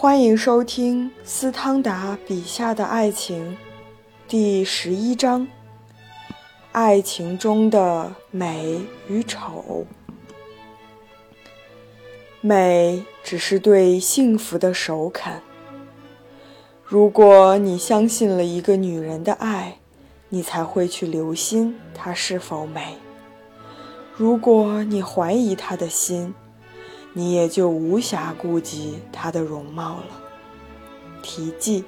欢迎收听斯汤达笔下的爱情，第十一章：爱情中的美与丑。美只是对幸福的首肯。如果你相信了一个女人的爱，你才会去留心她是否美。如果你怀疑她的心，你也就无暇顾及她的容貌了。题记：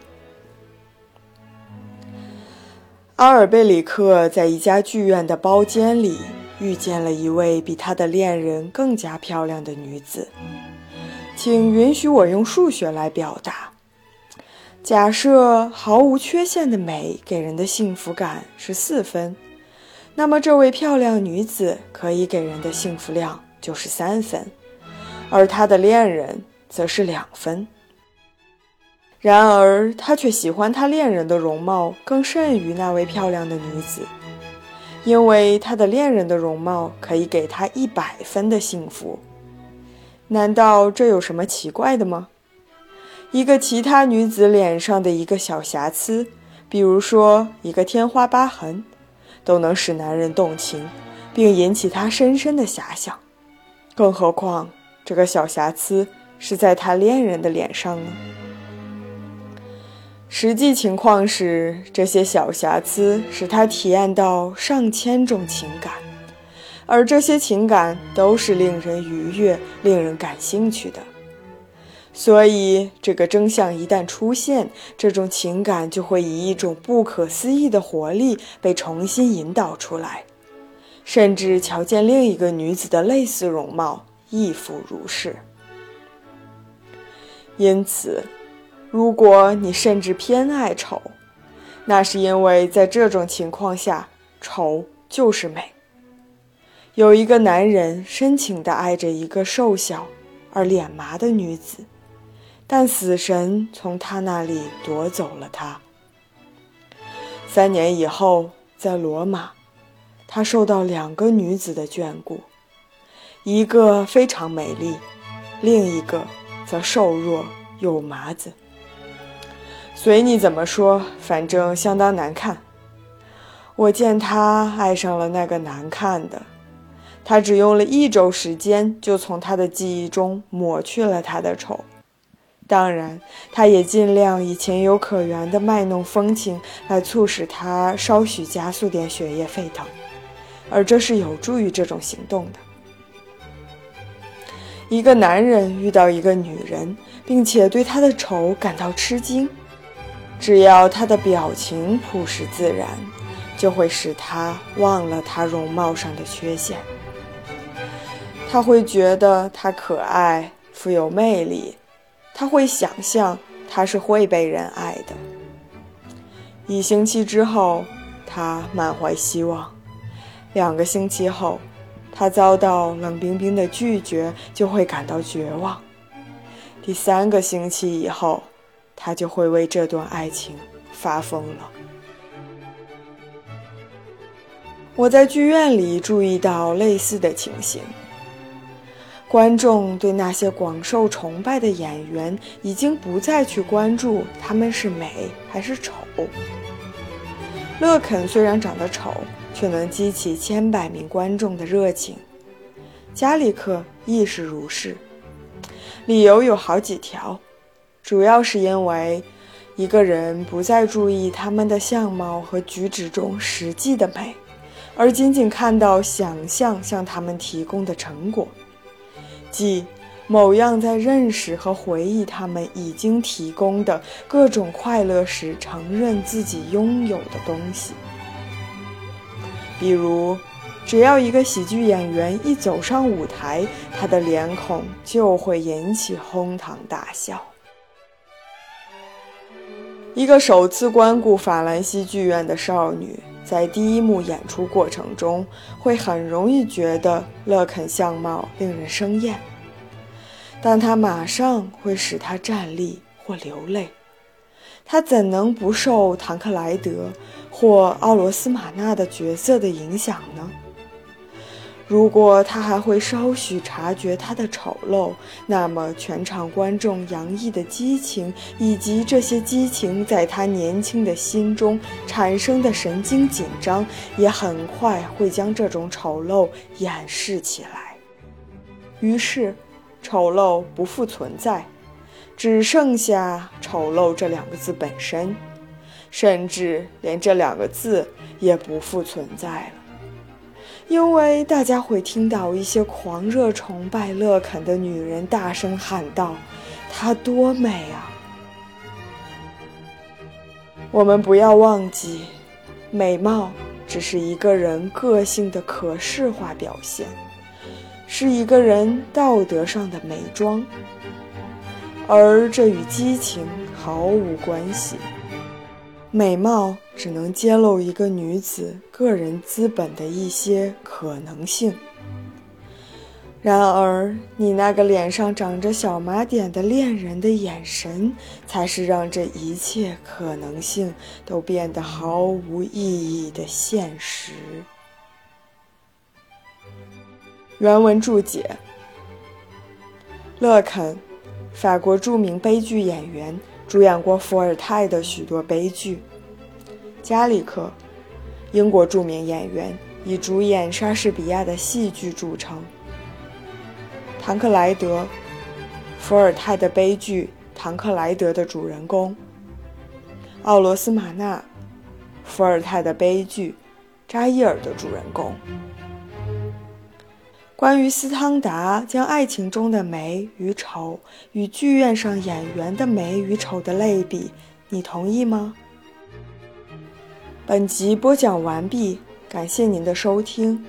阿尔贝里克在一家剧院的包间里遇见了一位比他的恋人更加漂亮的女子。请允许我用数学来表达。假设毫无缺陷的美给人的幸福感是四分，那么这位漂亮女子可以给人的幸福量就是三分。而他的恋人则是两分。然而，他却喜欢他恋人的容貌更甚于那位漂亮的女子，因为他的恋人的容貌可以给他一百分的幸福。难道这有什么奇怪的吗？一个其他女子脸上的一个小瑕疵，比如说一个天花疤痕，都能使男人动情，并引起他深深的遐想，更何况……这个小瑕疵是在他恋人的脸上呢。实际情况是，这些小瑕疵使他体验到上千种情感，而这些情感都是令人愉悦、令人感兴趣的。所以，这个真相一旦出现，这种情感就会以一种不可思议的活力被重新引导出来，甚至瞧见另一个女子的类似容貌。亦复如是。因此，如果你甚至偏爱丑，那是因为在这种情况下，丑就是美。有一个男人深情地爱着一个瘦小而脸麻的女子，但死神从他那里夺走了她。三年以后，在罗马，他受到两个女子的眷顾。一个非常美丽，另一个则瘦弱又麻子。随你怎么说，反正相当难看。我见他爱上了那个难看的，他只用了一周时间就从他的记忆中抹去了他的丑。当然，他也尽量以情有可原的卖弄风情来促使他稍许加速点血液沸腾，而这是有助于这种行动的。一个男人遇到一个女人，并且对她的丑感到吃惊，只要她的表情朴实自然，就会使他忘了她容貌上的缺陷。他会觉得她可爱、富有魅力，他会想象她是会被人爱的。一星期之后，他满怀希望；两个星期后。他遭到冷冰冰的拒绝，就会感到绝望。第三个星期以后，他就会为这段爱情发疯了。我在剧院里注意到类似的情形。观众对那些广受崇拜的演员已经不再去关注他们是美还是丑。乐肯虽然长得丑。却能激起千百名观众的热情，加里克亦是如是。理由有好几条，主要是因为一个人不再注意他们的相貌和举止中实际的美，而仅仅看到想象向他们提供的成果，即某样在认识和回忆他们已经提供的各种快乐时承认自己拥有的东西。比如，只要一个喜剧演员一走上舞台，他的脸孔就会引起哄堂大笑。一个首次光顾法兰西剧院的少女，在第一幕演出过程中，会很容易觉得勒肯相貌令人生厌，但他马上会使她站立或流泪。他怎能不受唐克莱德或奥罗斯玛纳的角色的影响呢？如果他还会稍许察觉他的丑陋，那么全场观众洋溢的激情，以及这些激情在他年轻的心中产生的神经紧张，也很快会将这种丑陋掩饰起来。于是，丑陋不复存在，只剩下“丑陋”这两个字本身，甚至连这两个字也不复存在了。因为大家会听到一些狂热崇拜乐肯的女人大声喊道：“她多美啊！”我们不要忘记，美貌只是一个人个性的可视化表现，是一个人道德上的美妆，而这与激情毫无关系。美貌只能揭露一个女子个人资本的一些可能性。然而，你那个脸上长着小麻点的恋人的眼神，才是让这一切可能性都变得毫无意义的现实。原文注解：勒肯，法国著名悲剧演员。主演过伏尔泰的许多悲剧。加里克，英国著名演员，以主演莎士比亚的戏剧著称。唐克莱德，伏尔泰的悲剧《唐克莱德》的主人公。奥罗斯玛纳，伏尔泰的悲剧《扎伊尔》的主人公。关于斯汤达将爱情中的美与丑与剧院上演员的美与丑的类比，你同意吗？本集播讲完毕，感谢您的收听。